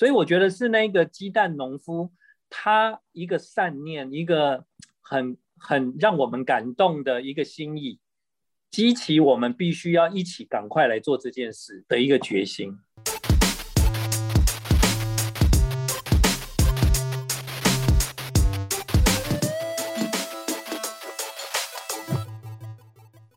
所以我觉得是那个鸡蛋农夫，他一个善念，一个很很让我们感动的一个心意，激起我们必须要一起赶快来做这件事的一个决心。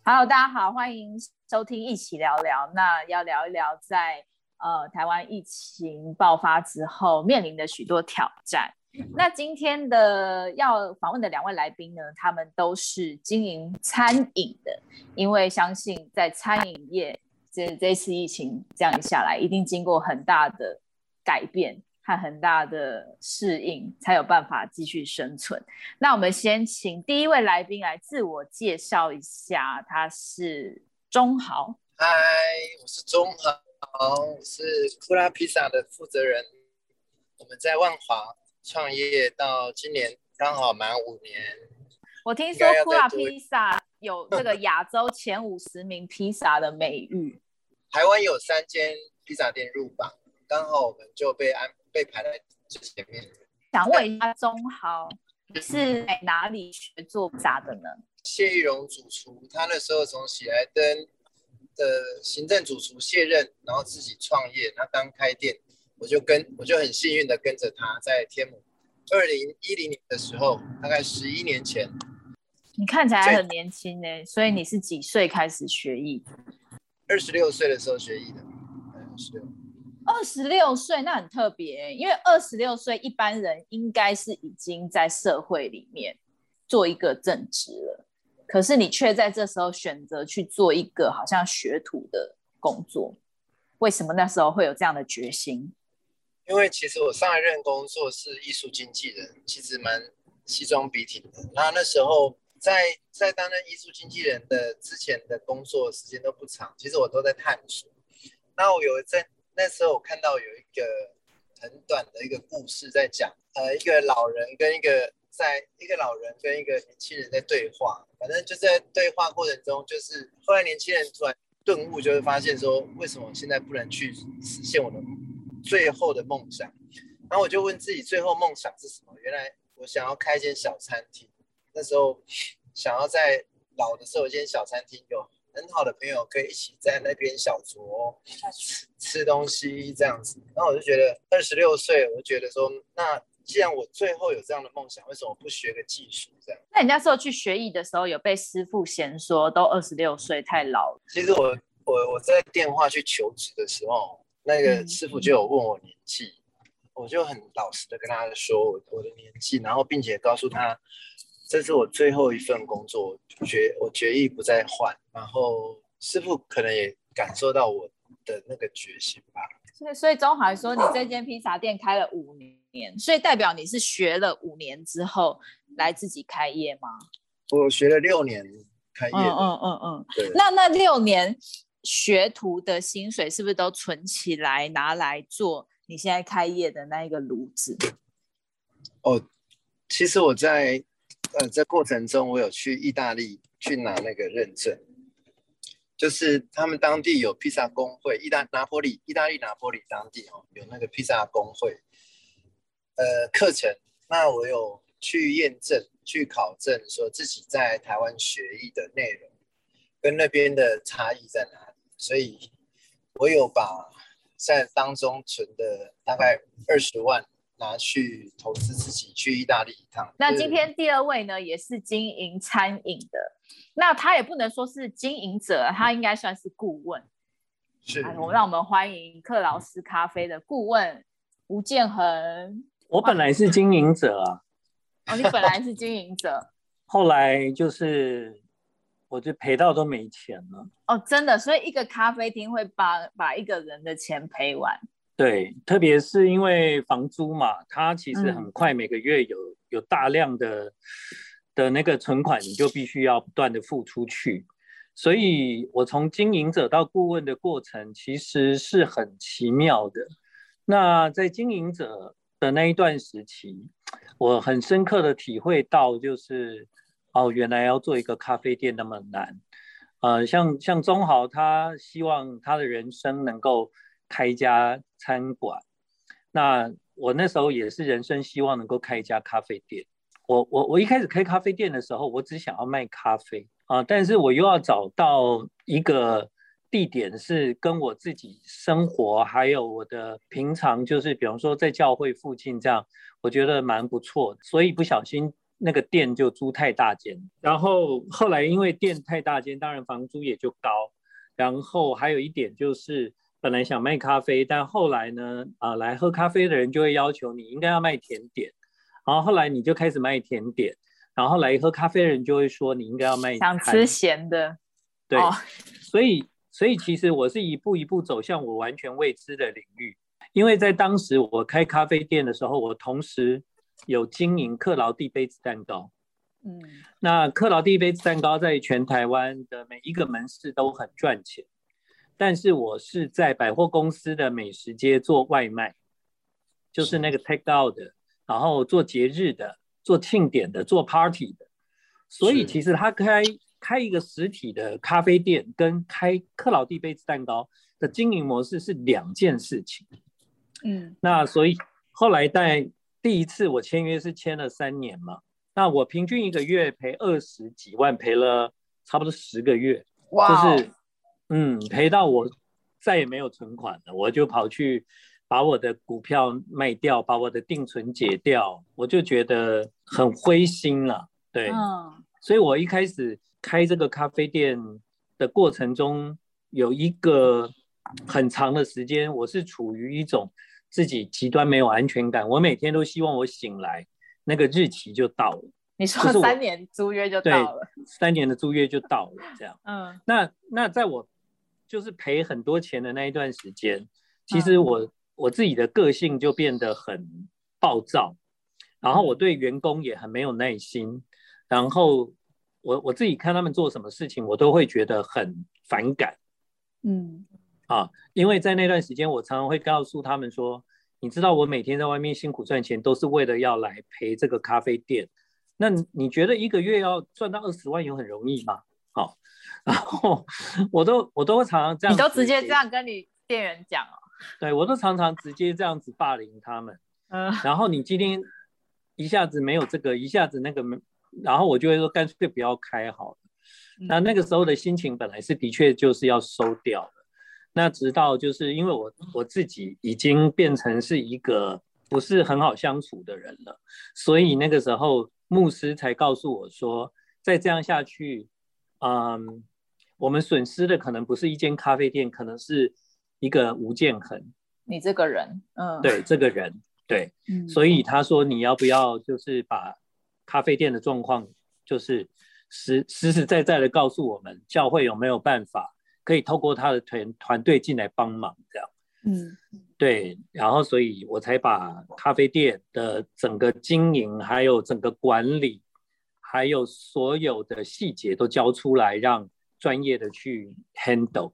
Hello，大家好，欢迎收听一起聊聊。那要聊一聊在呃台湾疫情爆发之后面临的许多挑战。那今天的要访问的两位来宾呢，他们都是经营餐饮的，因为相信在餐饮业这这次疫情这样下来，一定经过很大的改变。和很大的适应，才有办法继续生存。那我们先请第一位来宾来自我介绍一下，他是钟豪。嗨，我是钟豪，我是库拉披萨的负责人。我们在万华创业到今年刚好满五年。我听说库拉披萨有这个亚洲前五十名披萨的美誉。台湾有三间披萨店入榜，刚好我们就被安。被排在最前面。想问一下中豪，你是在哪里学做披萨的呢？谢玉荣主厨，他那时候从喜来登的行政主厨卸任，然后自己创业，他刚开店，我就跟我就很幸运的跟着他在天母。二零一零年的时候，大概十一年前。你看起来很年轻呢，所以你是几岁开始学艺？二十六岁的时候学艺的，二十六。二十六岁那很特别，因为二十六岁一般人应该是已经在社会里面做一个正职了，可是你却在这时候选择去做一个好像学徒的工作，为什么那时候会有这样的决心？因为其实我上一任工作是艺术经纪人，其实蛮西装笔挺的。那那时候在在担任艺术经纪人的之前的工作时间都不长，其实我都在探索。那我有在。那时候我看到有一个很短的一个故事在讲，呃，一个老人跟一个在一个老人跟一个年轻人在对话，反正就在对话过程中，就是后来年轻人突然顿悟，就会发现说，为什么我现在不能去实现我的最后的梦想？然后我就问自己，最后梦想是什么？原来我想要开一间小餐厅，那时候想要在老的时候有一间小餐厅有。很好的朋友可以一起在那边小酌吃吃东西这样子，然后我就觉得二十六岁，我就觉得说，那既然我最后有这样的梦想，为什么不学个技术这样？那你那时候去学艺的时候，有被师傅嫌说都二十六岁太老了？其实我我我在电话去求职的时候，那个师傅就有问我年纪，嗯、我就很老实的跟他说我我的年纪，然后并且告诉他。这是我最后一份工作，决我决意不再换。然后师傅可能也感受到我的那个决心吧。所以，所以中豪说你这间披萨店开了五年，所以代表你是学了五年之后来自己开业吗？我学了六年开业。嗯嗯嗯嗯。对。那那六年学徒的薪水是不是都存起来拿来做你现在开业的那一个炉子？哦，其实我在。呃，这过程中我有去意大利去拿那个认证，就是他们当地有披萨工会，意大拿坡里，意大利拿坡里当地哦有那个披萨工会，呃课程，那我有去验证、去考证，说自己在台湾学艺的内容跟那边的差异在哪里，所以我有把在当中存的大概二十万。拿去投资自己去意大利一趟。那今天第二位呢，也是经营餐饮的。那他也不能说是经营者，他应该算是顾问。是。我们让我们欢迎克劳斯咖啡的顾问吴建恒。我本来是经营者啊。哦，你本来是经营者。后来就是，我就赔到都没钱了。哦，真的，所以一个咖啡厅会把把一个人的钱赔完。对，特别是因为房租嘛，它其实很快每个月有、嗯、有大量的的那个存款，你就必须要不断的付出去。所以我从经营者到顾问的过程，其实是很奇妙的。那在经营者的那一段时期，我很深刻的体会到，就是哦，原来要做一个咖啡店那么难。呃，像像中豪，他希望他的人生能够。开一家餐馆，那我那时候也是人生希望能够开一家咖啡店。我我我一开始开咖啡店的时候，我只想要卖咖啡啊，但是我又要找到一个地点是跟我自己生活，还有我的平常就是，比方说在教会附近这样，我觉得蛮不错的，所以不小心那个店就租太大间，然后后来因为店太大间，当然房租也就高，然后还有一点就是本来想卖咖啡，但后来呢，啊，来喝咖啡的人就会要求你应该要卖甜点。然后后来你就开始卖甜点，然后来喝咖啡的人就会说你应该要卖想吃咸的，对，哦、所以所以其实我是一步一步走向我完全未知的领域，因为在当时我开咖啡店的时候，我同时有经营克劳蒂杯子蛋糕，嗯，那克劳蒂杯子蛋糕在全台湾的每一个门市都很赚钱，但是我是在百货公司的美食街做外卖，就是那个 take out 的。然后做节日的，做庆典的，做 party 的，所以其实他开开一个实体的咖啡店，跟开克劳蒂杯子蛋糕的经营模式是两件事情。嗯，那所以后来在第一次我签约是签了三年嘛，那我平均一个月赔二十几万，赔了差不多十个月，哇，就是嗯赔到我再也没有存款了，我就跑去。把我的股票卖掉，把我的定存解掉，我就觉得很灰心了。对，嗯，所以我一开始开这个咖啡店的过程中，有一个很长的时间，我是处于一种自己极端没有安全感。我每天都希望我醒来，那个日期就到了。你说三年租约就到了？对，三年的租约就到了，这样。嗯，那那在我就是赔很多钱的那一段时间，其实我。嗯我自己的个性就变得很暴躁，然后我对员工也很没有耐心，然后我我自己看他们做什么事情，我都会觉得很反感。嗯，啊，因为在那段时间，我常常会告诉他们说，你知道我每天在外面辛苦赚钱，都是为了要来陪这个咖啡店。那你觉得一个月要赚到二十万有很容易吗？好，然后我都我都会常常这样，你都直接这样跟你店员讲哦。对，我都常常直接这样子霸凌他们，嗯，然后你今天一下子没有这个，一下子那个没，然后我就会说干脆不要开好了。那那个时候的心情本来是的确就是要收掉了，那直到就是因为我我自己已经变成是一个不是很好相处的人了，所以那个时候牧师才告诉我说，再这样下去，嗯，我们损失的可能不是一间咖啡店，可能是。一个吴建衡，你这个人，嗯，对，这个人，对，嗯，所以他说你要不要就是把咖啡店的状况，就是实实实在在的告诉我们，教会有没有办法可以透过他的团团队进来帮忙，这样，嗯，对，然后所以我才把咖啡店的整个经营，还有整个管理，还有所有的细节都交出来，让专业的去 handle。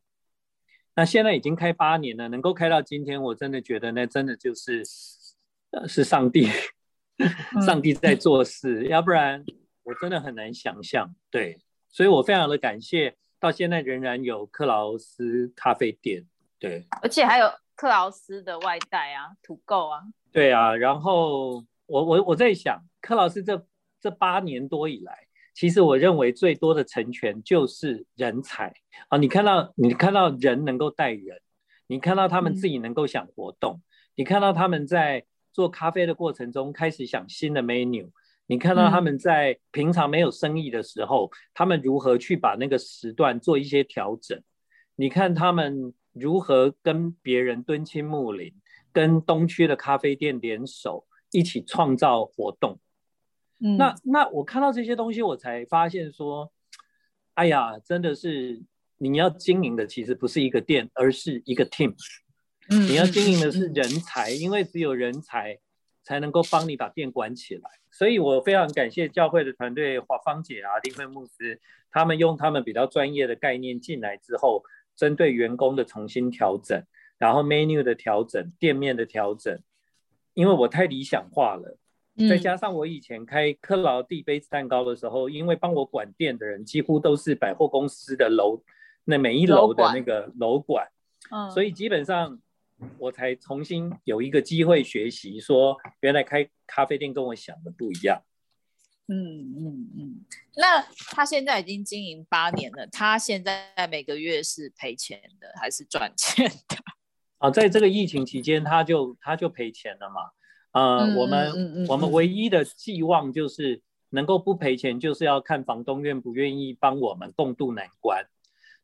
那现在已经开八年了，能够开到今天，我真的觉得那真的就是，呃，是上帝，上帝在做事，要不然我真的很难想象。对，所以我非常的感谢，到现在仍然有克劳斯咖啡店。对，而且还有克劳斯的外带啊，土购啊。对啊，然后我我我在想，克劳斯这这八年多以来。其实我认为最多的成全就是人才啊！你看到你看到人能够带人，你看到他们自己能够想活动，嗯、你看到他们在做咖啡的过程中开始想新的 menu，你看到他们在平常没有生意的时候，嗯、他们如何去把那个时段做一些调整，你看他们如何跟别人敦亲睦邻，跟东区的咖啡店联手一起创造活动。嗯、那那我看到这些东西，我才发现说，哎呀，真的是你要经营的其实不是一个店，而是一个 team。嗯，你要经营的是人才，因为只有人才才能够帮你把店管起来。所以我非常感谢教会的团队，华芳姐啊，丁慧牧师，他们用他们比较专业的概念进来之后，针对员工的重新调整，然后 menu 的调整，店面的调整，因为我太理想化了。再加上我以前开克劳蒂杯子蛋糕的时候，因为帮我管店的人几乎都是百货公司的楼，那每一楼的那个楼管，嗯，所以基本上我才重新有一个机会学习，说原来开咖啡店跟我想的不一样。嗯嗯嗯。那他现在已经经营八年了，他现在每个月是赔钱的还是赚钱的？啊，在这个疫情期间，他就他就赔钱了嘛。呃，嗯、我们、嗯嗯、我们唯一的寄望就是能够不赔钱，就是要看房东愿不愿意帮我们共度难关。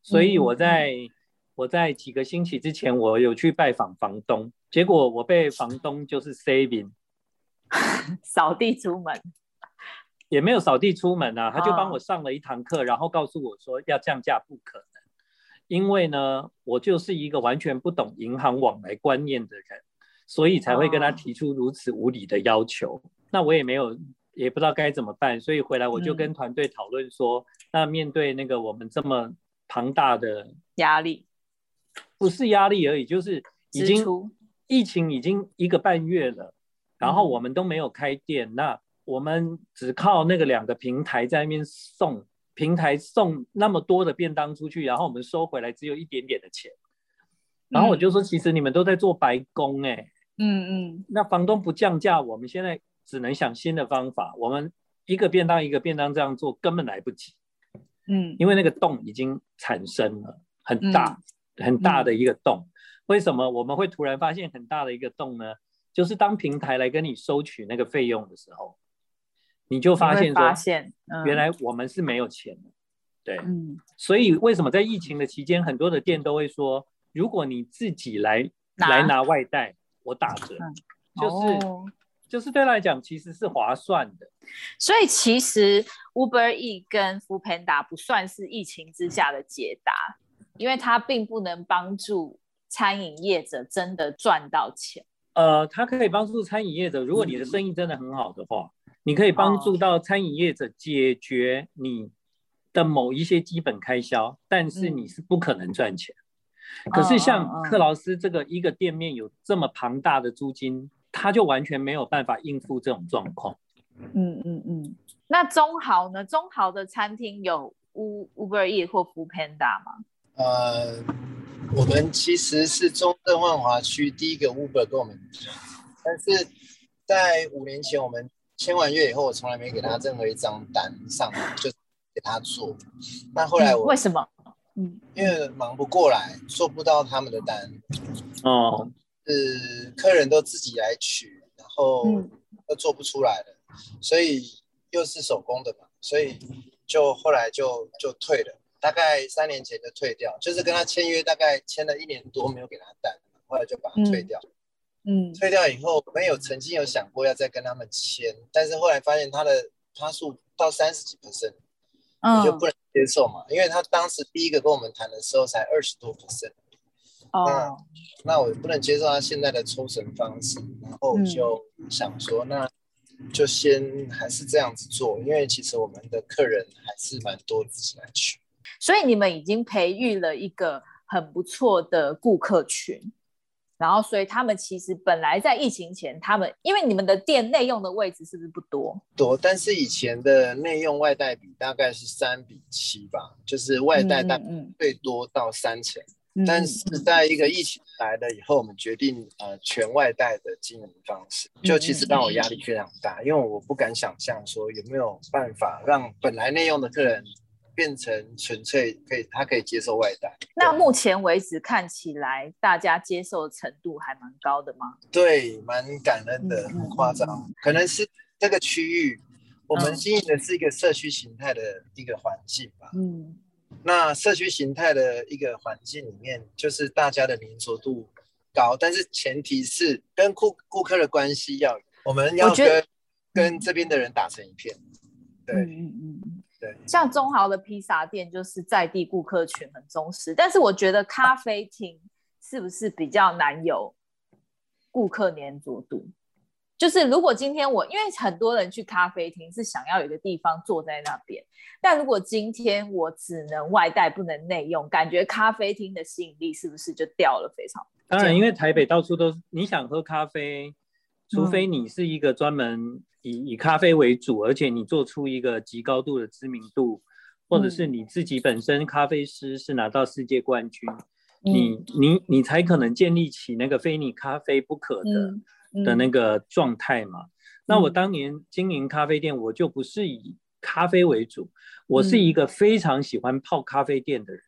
所以我在、嗯、我在几个星期之前，我有去拜访房东，结果我被房东就是 saving 扫地出门，也没有扫地出门啊，他就帮我上了一堂课，然后告诉我说要降价不可能，因为呢，我就是一个完全不懂银行往来观念的人，所以才会跟他提出如此无理的要求。那我也没有，也不知道该怎么办，所以回来我就跟团队讨论说，嗯、那面对那个我们这么庞大的压力，不是压力而已，就是已经疫情已经一个半月了，然后我们都没有开店，嗯、那我们只靠那个两个平台在那边送，平台送那么多的便当出去，然后我们收回来只有一点点的钱，然后我就说，其实你们都在做白工哎、欸，嗯嗯，那房东不降价，我们现在只能想新的方法，我们一个便当一个便当这样做根本来不及。嗯，因为那个洞已经产生了很大、嗯、很大的一个洞，为什么我们会突然发现很大的一个洞呢？就是当平台来跟你收取那个费用的时候，你就发现说，原来我们是没有钱的，对，嗯，所以为什么在疫情的期间，很多的店都会说，如果你自己来拿来拿外带，我打折，嗯、就是。哦就是对他来讲，其实是划算的。所以其实 Uber E 跟 Foodpanda 不算是疫情之下的解答，因为它并不能帮助餐饮业者真的赚到钱。呃，它可以帮助餐饮业者，如果你的生意真的很好的话，嗯、你可以帮助到餐饮业者解决你的某一些基本开销，但是你是不可能赚钱。嗯、可是像克劳斯这个一个店面有这么庞大的租金。他就完全没有办法应付这种状况。嗯嗯嗯。那中豪呢？中豪的餐厅有 Uber Eats 或 Foodpanda 吗？呃，我们其实是中正万华区第一个 Uber 跟我们，但是在五年前我们签完约以后，我从来没给他任何一张单上，就给他做。那后来我、嗯、为什么？嗯，因为忙不过来，做不到他们的单。哦。是客人都自己来取，然后都做不出来了，嗯、所以又是手工的嘛，所以就后来就就退了，大概三年前就退掉，就是跟他签约，大概签了一年多没有给他单，后来就把他退掉。嗯，退掉以后没有曾经有想过要再跟他们签，但是后来发现他的他数到三十几 percent，你就不能接受嘛，因为他当时第一个跟我们谈的时候才二十多 percent。那、oh. 那我不能接受他现在的抽成方式，然后就想说，那就先还是这样子做，因为其实我们的客人还是蛮多，自己来取。所以你们已经培育了一个很不错的顾客群，然后所以他们其实本来在疫情前，他们因为你们的店内用的位置是不是不多？多，但是以前的内用外带比大概是三比七吧，就是外带大概最多到三成。嗯嗯但是在一个疫情来了以后，我们决定呃全外带的经营方式，就其实让我压力非常大，因为我不敢想象说有没有办法让本来内用的客人变成纯粹可以他可以接受外带。那目前为止看起来大家接受程度还蛮高的吗？对，蛮感恩的，很夸张。可能是这个区域我们经营的是一个社区形态的一个环境吧。嗯。那社区形态的一个环境里面，就是大家的粘着度高，但是前提是跟顾顾客的关系要，我们要跟跟这边的人打成一片。对，嗯嗯嗯，对。像中豪的披萨店，就是在地顾客群很忠实，但是我觉得咖啡厅是不是比较难有顾客粘着度？就是如果今天我，因为很多人去咖啡厅是想要有一个地方坐在那边，但如果今天我只能外带不能内用，感觉咖啡厅的吸引力是不是就掉了非常？当然，因为台北到处都是，你想喝咖啡，除非你是一个专门以以咖啡为主，而且你做出一个极高度的知名度，或者是你自己本身咖啡师是拿到世界冠军，你你你才可能建立起那个非你咖啡不可的、嗯、的那个状态嘛。那我当年经营咖啡店，我就不是以咖啡为主，我是一个非常喜欢泡咖啡店的人，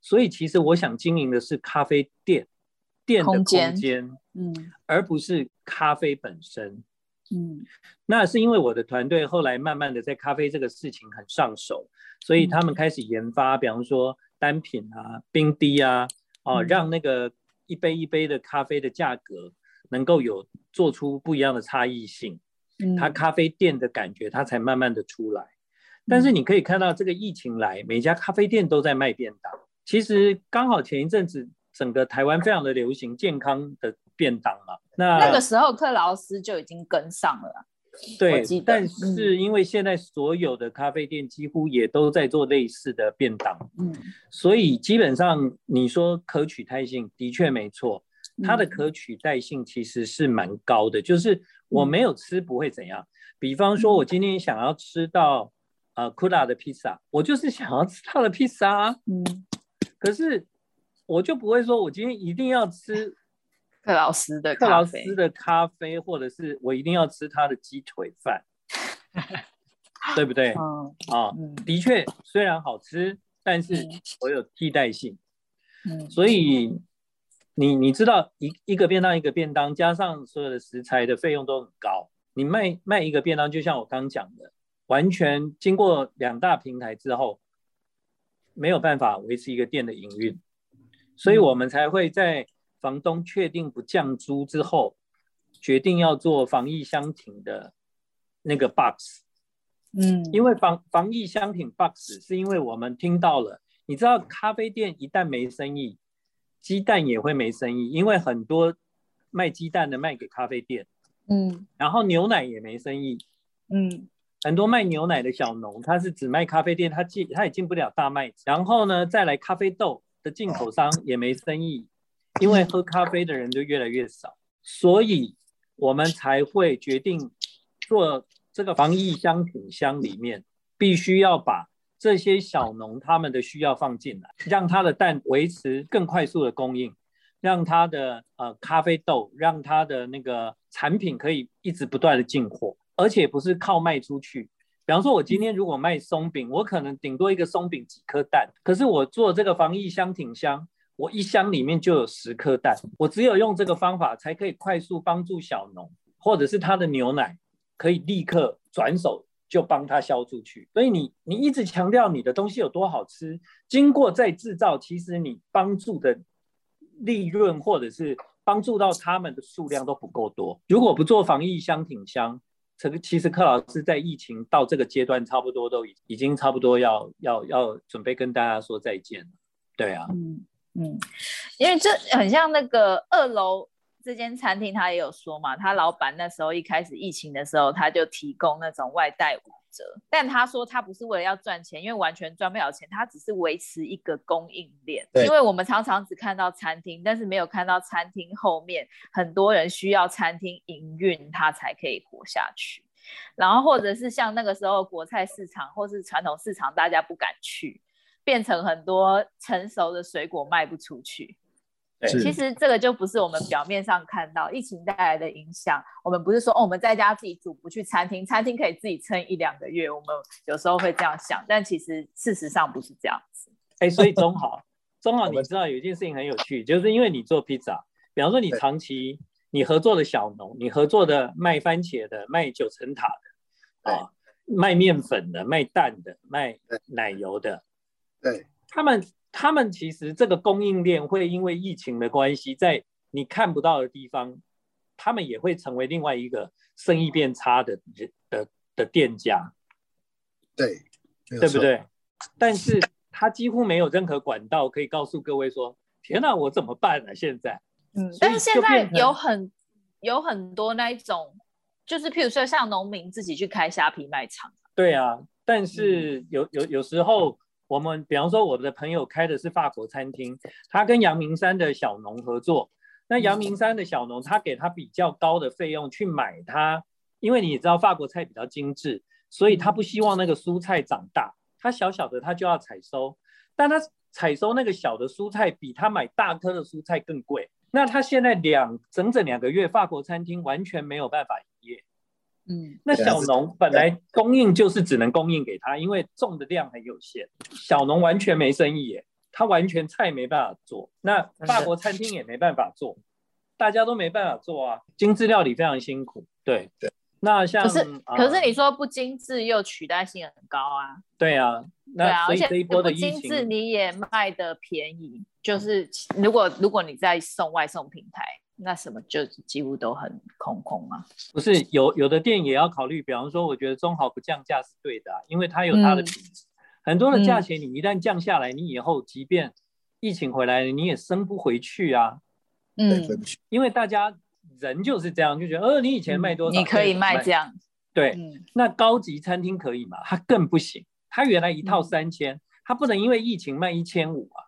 所以其实我想经营的是咖啡店店的空间，嗯，而不是咖啡本身。嗯，那是因为我的团队后来慢慢的在咖啡这个事情很上手，所以他们开始研发，比方说单品啊、冰滴啊，哦，让那个一杯一杯的咖啡的价格能够有做出不一样的差异性，嗯它咖啡店的感觉它才慢慢的出来。但是你可以看到这个疫情来，每家咖啡店都在卖便当。其实刚好前一阵子整个台湾非常的流行健康的便当嘛。那那个时候，克劳斯就已经跟上了。对，但是因为现在所有的咖啡店几乎也都在做类似的便当，嗯，所以基本上你说可取代性的确没错，它的可取代性其实是蛮高的，就是我没有吃不会怎样。比方说，我今天想要吃到呃库拉的披萨，我就是想要吃它的披萨，嗯，可是我就不会说我今天一定要吃。克劳斯的克劳斯的咖啡，或者是我一定要吃他的鸡腿饭，对不对？嗯啊，的确，虽然好吃，但是我有替代性。嗯，所以你你知道一一个便当一个便当，加上所有的食材的费用都很高。你卖卖一个便当，就像我刚讲的，完全经过两大平台之后，没有办法维持一个店的营运，所以我们才会在。房东确定不降租之后，决定要做防疫商品的那个 box。嗯，因为防防疫商品 box 是因为我们听到了，你知道咖啡店一旦没生意，鸡蛋也会没生意，因为很多卖鸡蛋的卖给咖啡店。嗯，然后牛奶也没生意。嗯，很多卖牛奶的小农他是只卖咖啡店，他进他也进不了大卖。然后呢，再来咖啡豆的进口商也没生意。因为喝咖啡的人就越来越少，所以我们才会决定做这个防疫商品箱里面，必须要把这些小农他们的需要放进来，让他的蛋维持更快速的供应，让他的呃咖啡豆，让他的那个产品可以一直不断的进货，而且不是靠卖出去。比方说，我今天如果卖松饼，我可能顶多一个松饼几颗蛋，可是我做这个防疫箱挺箱。我一箱里面就有十颗蛋，我只有用这个方法才可以快速帮助小农，或者是他的牛奶可以立刻转手就帮他销出去。所以你你一直强调你的东西有多好吃，经过再制造，其实你帮助的利润或者是帮助到他们的数量都不够多。如果不做防疫箱挺箱，这个其实柯老师在疫情到这个阶段，差不多都已已经差不多要要要准备跟大家说再见了。对啊。嗯嗯，因为这很像那个二楼这间餐厅，他也有说嘛，他老板那时候一开始疫情的时候，他就提供那种外带折，但他说他不是为了要赚钱，因为完全赚不了钱，他只是维持一个供应链。因为我们常常只看到餐厅，但是没有看到餐厅后面很多人需要餐厅营运，他才可以活下去。然后或者是像那个时候国菜市场或是传统市场，大家不敢去。变成很多成熟的水果卖不出去，其实这个就不是我们表面上看到疫情带来的影响。我们不是说哦，我们在家自己煮，不去餐厅，餐厅可以自己撑一两个月。我们有时候会这样想，但其实事实上不是这样子。哎，所以中好，中好，你知道有一件事情很有趣，就是因为你做披萨，比方说你长期你合作的小农，你合作的卖番茄的、卖九层塔的啊，卖面粉的、卖蛋的、卖奶油的。对他们，他们其实这个供应链会因为疫情的关系，在你看不到的地方，他们也会成为另外一个生意变差的的的店家。对，对不对？但是他几乎没有任何管道可以告诉各位说：“天哪，我怎么办呢？”现在，嗯，但是现在有很有很多那一种，就是譬如说像农民自己去开虾皮卖场。对啊，但是有有有时候。我们比方说，我的朋友开的是法国餐厅，他跟阳明山的小农合作。那阳明山的小农，他给他比较高的费用去买他，因为你也知道法国菜比较精致，所以他不希望那个蔬菜长大，他小小的他就要采收。但他采收那个小的蔬菜比他买大颗的蔬菜更贵。那他现在两整整两个月，法国餐厅完全没有办法营业。嗯，那小农本来供应就是只能供应给他，因为种的量很有限，小农完全没生意耶，他完全菜没办法做，那法国餐厅也没办法做，大家都没办法做啊，精致料理非常辛苦。对对。那像可是、呃、可是你说不精致又取代性很高啊？对啊，那所以这一波的疫情，不精致你也卖的便宜，就是如果如果你在送外送平台，那什么就几乎都很空空啊。不是有有的店也要考虑，比方说我觉得中豪不降价是对的、啊，因为它有它的品质、嗯，很多的价钱你一旦降下来，你以后即便疫情回来了，你也升不回去啊。嗯，因为大家。人就是这样，就觉得，呃，你以前卖多少，你可以卖这样。对、嗯，那高级餐厅可以吗？它更不行。它原来一套三千、嗯，它不能因为疫情卖一千五啊。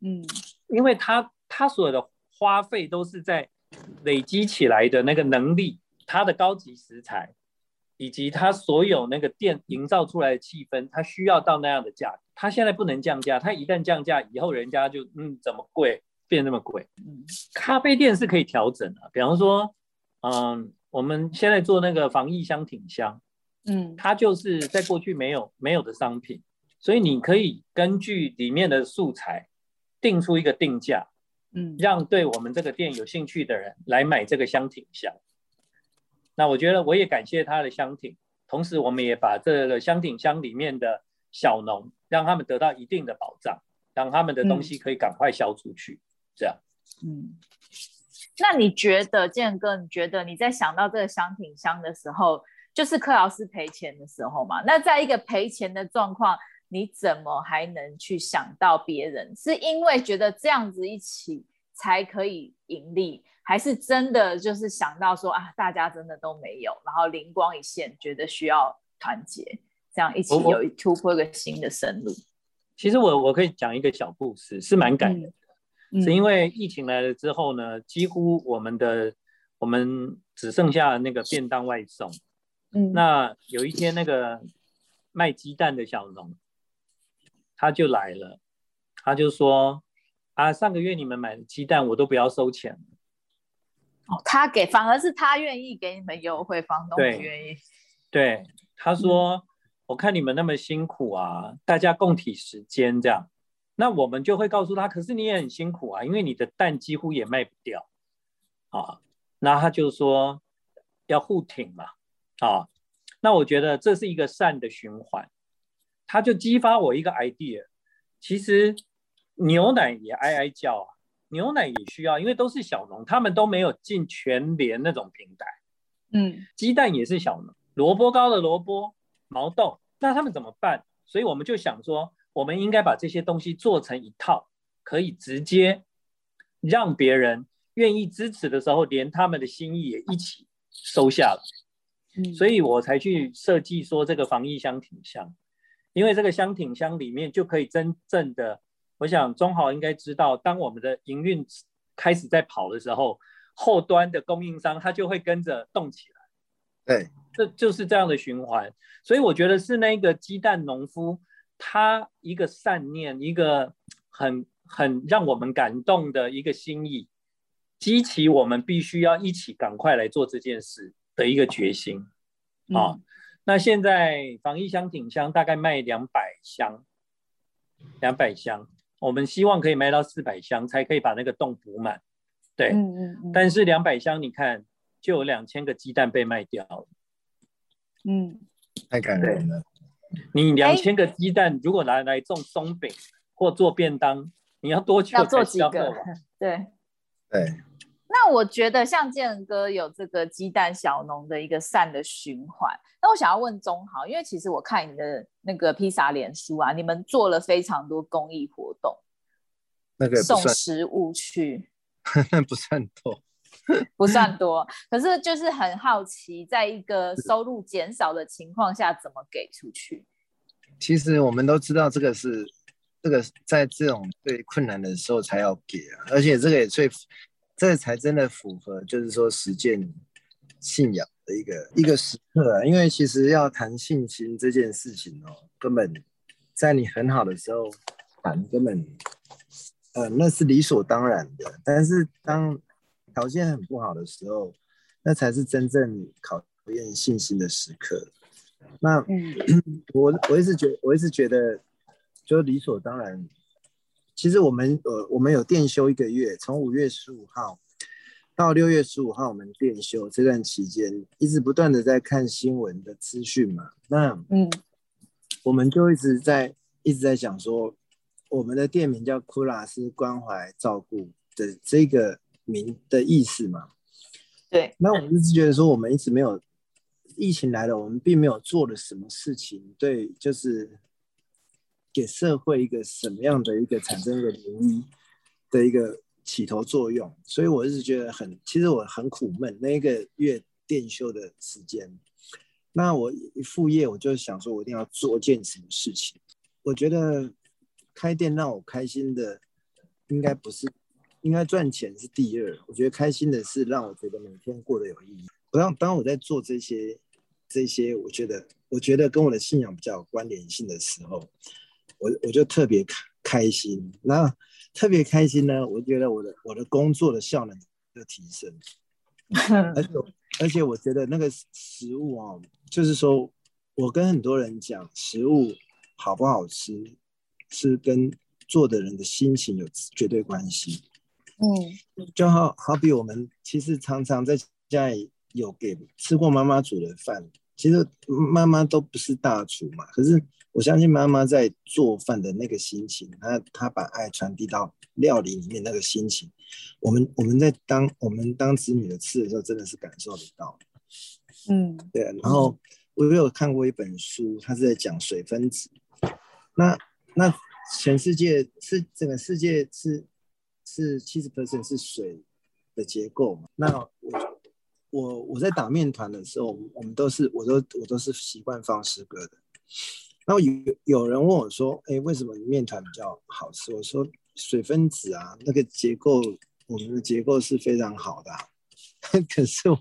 嗯，因为它它所有的花费都是在累积起来的那个能力，它的高级食材，以及它所有那个店营造出来的气氛，它需要到那样的价格。它现在不能降价，它一旦降价以后，人家就嗯，怎么贵？变那么贵，咖啡店是可以调整的。比方说，嗯，我们现在做那个防疫箱挺香，嗯，它就是在过去没有没有的商品，所以你可以根据里面的素材定出一个定价，嗯，让对我们这个店有兴趣的人来买这个香挺箱。那我觉得我也感谢他的香挺，同时我们也把这个香挺香里面的小农，让他们得到一定的保障，让他们的东西可以赶快销出去。嗯这样，嗯，那你觉得建哥，你觉得你在想到这个香挺箱的时候，就是克劳斯赔钱的时候嘛？那在一个赔钱的状况，你怎么还能去想到别人？是因为觉得这样子一起才可以盈利，还是真的就是想到说啊，大家真的都没有，然后灵光一现，觉得需要团结，这样一起有一突破一个新的生路？其实我我可以讲一个小故事，是蛮感人的。嗯是因为疫情来了之后呢，几乎我们的我们只剩下那个便当外送。嗯，那有一天那个卖鸡蛋的小农，他就来了，他就说啊，上个月你们买的鸡蛋我都不要收钱。哦，他给，反而是他愿意给你们优惠，房东不愿意。对，他说、嗯，我看你们那么辛苦啊，大家共体时间这样。那我们就会告诉他，可是你也很辛苦啊，因为你的蛋几乎也卖不掉啊。那他就说要互挺嘛，啊，那我觉得这是一个善的循环，他就激发我一个 idea。其实牛奶也哀哀叫啊，牛奶也需要，因为都是小农，他们都没有进全联那种平台。嗯，鸡蛋也是小农，萝卜糕的萝卜，毛豆，那他们怎么办？所以我们就想说。我们应该把这些东西做成一套，可以直接让别人愿意支持的时候，连他们的心意也一起收下了。嗯，所以我才去设计说这个防疫箱挺香，因为这个箱挺箱里面就可以真正的，我想中豪应该知道，当我们的营运开始在跑的时候，后端的供应商他就会跟着动起来。对，这就是这样的循环。所以我觉得是那个鸡蛋农夫。他一个善念，一个很很让我们感动的一个心意，激起我们必须要一起赶快来做这件事的一个决心啊、嗯！那现在防疫箱挺箱大概卖两百箱，两百箱，我们希望可以卖到四百箱，才可以把那个洞补满。对，嗯嗯嗯、但是两百箱，你看就有两千个鸡蛋被卖掉了。嗯，太感人了。你两千个鸡蛋，如果拿来种松饼或做便当，你要多久？要做几个？对对。那我觉得像建哥有这个鸡蛋小农的一个善的循环。那我想要问中豪，因为其实我看你的那个披萨脸书啊，你们做了非常多公益活动，那个送食物去，那不算多。不算多，可是就是很好奇，在一个收入减少的情况下，怎么给出去？其实我们都知道，这个是这个在这种最困难的时候才要给啊，而且这个也最，这才真的符合，就是说实践信仰的一个一个时刻啊。因为其实要谈信心这件事情哦，根本在你很好的时候，谈根本，呃，那是理所当然的。但是当条件很不好的时候，那才是真正考验信心的时刻。那，嗯、我我一直觉，我一直觉得，就理所当然。其实我们呃，我们有店休一个月，从五月十五号到六月十五号，我们店休这段期间，一直不断的在看新闻的资讯嘛。那嗯，我们就一直在一直在想说，我们的店名叫库拉斯关怀照顾的这个名的意思嘛。对。那我们一直觉得说，我们一直没有疫情来了，我们并没有做了什么事情，对，就是。给社会一个什么样的一个产生一个涟漪的一个起头作用，所以我一直觉得很，其实我很苦闷那一个月店休的时间。那我一副业，我就想说，我一定要做件什么事情。我觉得开店让我开心的，应该不是，应该赚钱是第二。我觉得开心的是让我觉得每天过得有意义。我当当我在做这些这些，我觉得我觉得跟我的信仰比较有关联性的时候。我我就特别开开心，那特别开心呢，我觉得我的我的工作的效能就提升，而且 而且我觉得那个食物哦，就是说我跟很多人讲，食物好不好吃是跟做的人的心情有绝对关系。嗯，就好好比我们其实常常在家里有给吃过妈妈煮的饭，其实妈妈都不是大厨嘛，可是。我相信妈妈在做饭的那个心情，她她把爱传递到料理里面那个心情，我们我们在当我们当子女的吃的时候，真的是感受得到。嗯，对。然后我有看过一本书，它是在讲水分子。那那全世界是整个世界是是七十 percent 是水的结构嘛？那我我我在打面团的时候，我们都是我都我都是习惯放诗歌的。然后有有人问我说：“哎，为什么面团比较好吃？”我说：“水分子啊，那个结构，我们的结构是非常好的啊。可是我，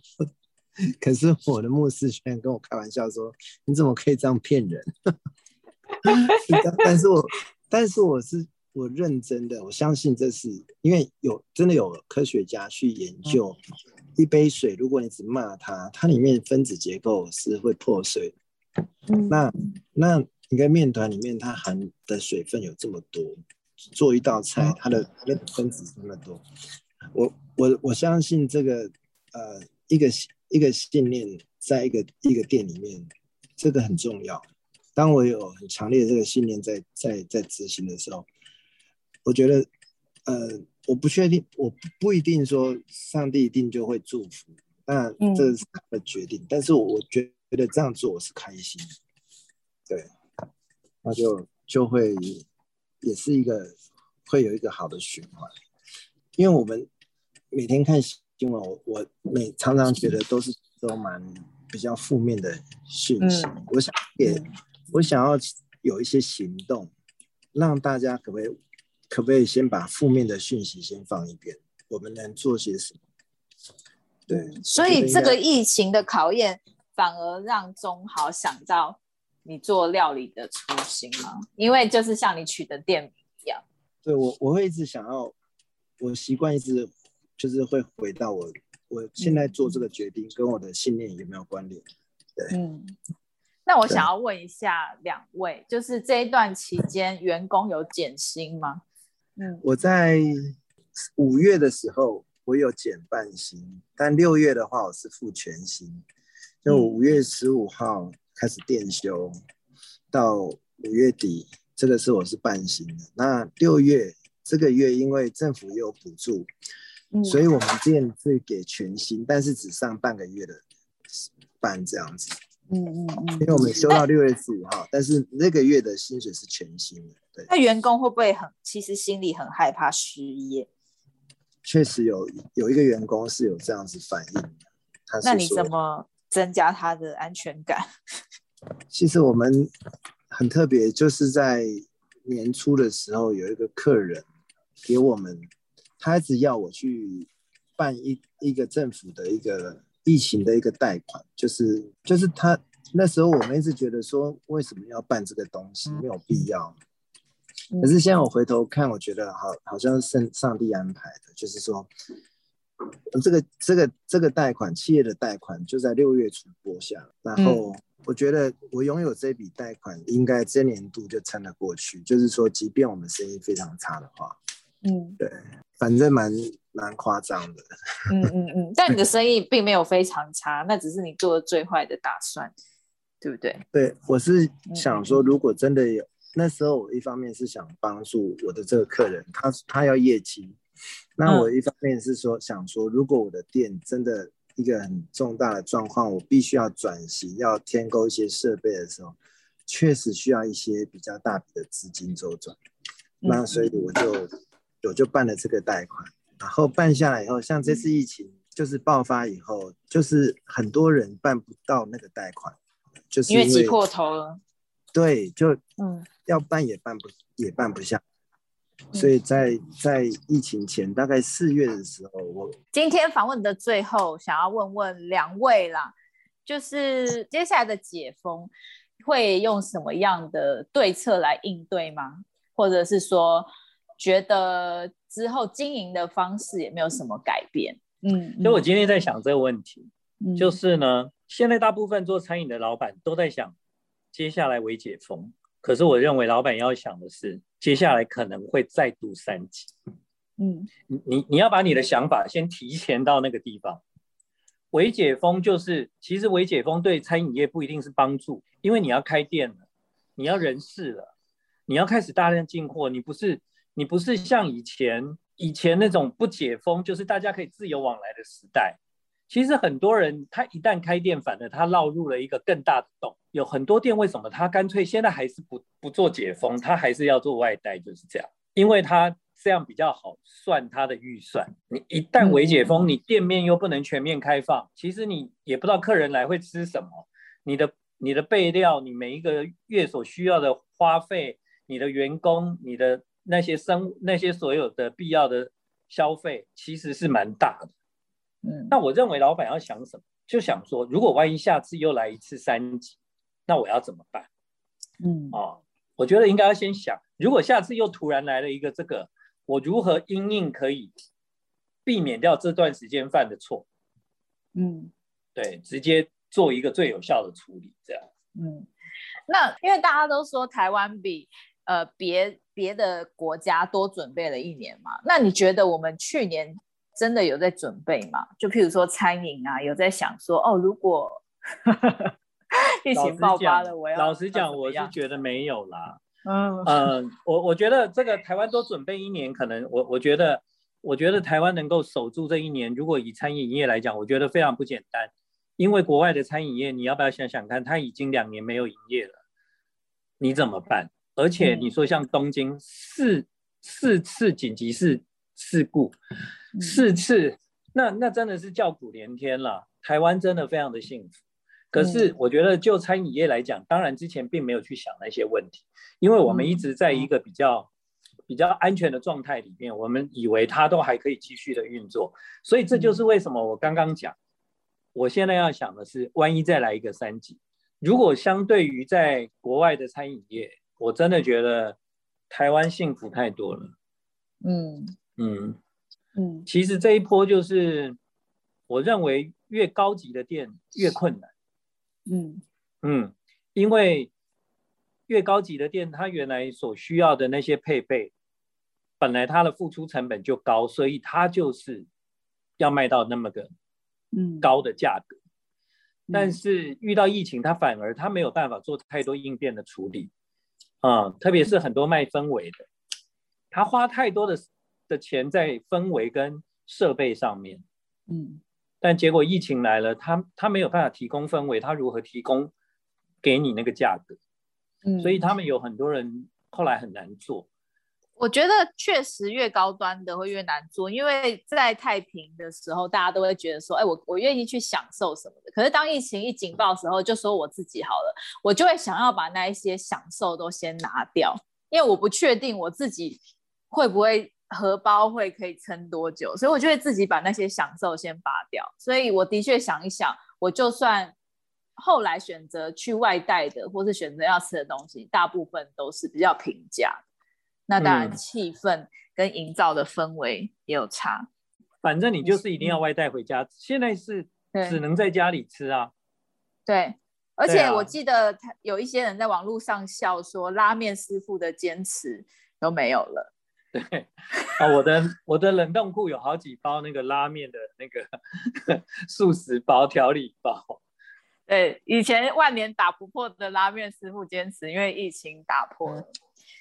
可是我的牧师居然跟我开玩笑说：‘你怎么可以这样骗人？’ 但是我，但是我是我认真的，我相信这是因为有真的有科学家去研究，一杯水，如果你只骂它，它里面分子结构是会破碎的。那那。一个面团里面它含的水分有这么多，做一道菜它的那个分子这么多，我我我相信这个呃一个一个信念在一个一个店里面，这个很重要。当我有很强烈的这个信念在在在执行的时候，我觉得呃我不确定，我不一定说上帝一定就会祝福，那这是他的决定。但是我我觉得这样做我是开心，对。那就就会也是一个会有一个好的循环，因为我们每天看新闻，我我每常常觉得都是都蛮比较负面的讯息。嗯、我想也我想要有一些行动，让大家可不可以可不可以先把负面的讯息先放一边？我们能做些什么？对，所以这个疫情的考验反而让中豪想到。你做料理的初心吗？因为就是像你取的店名一样。对，我我会一直想要，我习惯一直就是会回到我我现在做这个决定跟我的信念有没有关联？对，嗯。那我想要问一下两位，就是这一段期间员工有减薪吗？嗯，我在五月的时候我有减半薪，但六月的话我是付全薪，就五月十五号。嗯开始电休到五月底，这个是我是半薪的。那六月这个月因为政府也有补助，嗯，所以我们店是给全薪，但是只上半个月的班这样子。嗯嗯嗯。因为我们休到六月十五号，但是那个月的薪水是全薪的。对。那员工会不会很其实心里很害怕失业？确实有有一个员工是有这样子反应的。那你怎么？增加他的安全感。其实我们很特别，就是在年初的时候，有一个客人给我们，他一直要我去办一一个政府的一个疫情的一个贷款，就是就是他那时候我们一直觉得说，为什么要办这个东西，没有必要。可是现在我回头看，我觉得好好像是上帝安排的，就是说，这个这个这个贷款企业的贷款就在六月初拨下，然后我觉得我拥有这笔贷款，应该这年度就撑得过去。就是说，即便我们生意非常差的话，嗯，对，反正蛮蛮夸张的。嗯嗯嗯，但你的生意并没有非常差，那只是你做的最坏的打算，对不对？对，我是想说，如果真的有。那时候我一方面是想帮助我的这个客人，他他要业绩，那我一方面是说想说，如果我的店真的一个很重大的状况，我必须要转型，要添购一些设备的时候，确实需要一些比较大笔的资金周转，那所以我就我就办了这个贷款，然后办下来以后，像这次疫情就是爆发以后，就是很多人办不到那个贷款，就是因为挤破头了。对，就嗯，要办也办不也办不下，所以在在疫情前大概四月的时候，我今天访问的最后想要问问两位啦，就是接下来的解封会用什么样的对策来应对吗？或者是说觉得之后经营的方式也没有什么改变？嗯，所以我今天在想这个问题，嗯、就是呢，现在大部分做餐饮的老板都在想。接下来为解封，可是我认为老板要想的是，接下来可能会再度三级。嗯，你你要把你的想法先提前到那个地方。微解封就是，其实微解封对餐饮业不一定是帮助，因为你要开店了，你要人事了，你要开始大量进货，你不是你不是像以前以前那种不解封，就是大家可以自由往来的时代。其实很多人他一旦开店，反而他落入了一个更大的洞。有很多店为什么他干脆现在还是不不做解封，他还是要做外带，就是这样，因为他这样比较好算他的预算。你一旦微解封，你店面又不能全面开放，其实你也不知道客人来会吃什么，你的你的备料，你每一个月所需要的花费，你的员工，你的那些生那些所有的必要的消费，其实是蛮大的。嗯，那我认为老板要想什么，就想说，如果万一下次又来一次三级，那我要怎么办？嗯，哦，我觉得应该要先想，如果下次又突然来了一个这个，我如何因应可以避免掉这段时间犯的错？嗯，对，直接做一个最有效的处理，这样。嗯，那因为大家都说台湾比呃别别的国家多准备了一年嘛，那你觉得我们去年？真的有在准备嘛？就譬如说餐饮啊，有在想说哦，如果 疫情爆发了，我要老实讲，我是觉得没有啦。嗯嗯、呃，我我觉得这个台湾多准备一年，可能我我觉得我觉得台湾能够守住这一年，如果以餐饮业来讲，我觉得非常不简单。因为国外的餐饮业，你要不要想想看，它已经两年没有营业了，你怎么办？而且你说像东京四四次紧急事事故。四次，那那真的是叫苦连天了。台湾真的非常的幸福，可是我觉得就餐饮业来讲，当然之前并没有去想那些问题，因为我们一直在一个比较比较安全的状态里面，我们以为它都还可以继续的运作，所以这就是为什么我刚刚讲，我现在要想的是，万一再来一个三级，如果相对于在国外的餐饮业，我真的觉得台湾幸福太多了。嗯嗯。嗯，其实这一波就是，我认为越高级的店越困难。嗯嗯，因为越高级的店，它原来所需要的那些配备，本来它的付出成本就高，所以它就是要卖到那么个嗯高的价格。嗯、但是遇到疫情，它反而它没有办法做太多应变的处理。啊、嗯，特别是很多卖氛围的，他花太多的。的钱在氛围跟设备上面，嗯，但结果疫情来了，他他没有办法提供氛围，他如何提供给你那个价格？嗯，所以他们有很多人后来很难做。我觉得确实越高端的会越难做，因为在太平的时候，大家都会觉得说，哎，我我愿意去享受什么的。可是当疫情一警报的时候，就说我自己好了，我就会想要把那一些享受都先拿掉，因为我不确定我自己会不会。荷包会可以撑多久？所以我就会自己把那些享受先拔掉。所以我的确想一想，我就算后来选择去外带的，或是选择要吃的东西，大部分都是比较平价。那当然气氛跟营造的氛围也有差。反正你就是一定要外带回家，嗯、现在是只能在家里吃啊。对，而且我记得有一些人在网络上笑说，拉面师傅的坚持都没有了。对，啊，我的我的冷冻库有好几包那个拉面的那个 素食包、调理包。对，以前万年打不破的拉面师傅坚持，因为疫情打破了。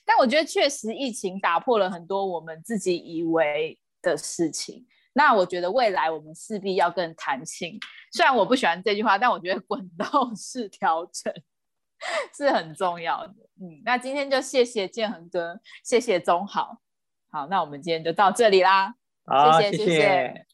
但我觉得确实疫情打破了很多我们自己以为的事情。那我觉得未来我们势必要更弹性。虽然我不喜欢这句话，但我觉得滚动式调整是很重要的。嗯，那今天就谢谢建恒哥，谢谢宗豪。好，那我们今天就到这里啦。好，谢谢，谢谢。谢谢。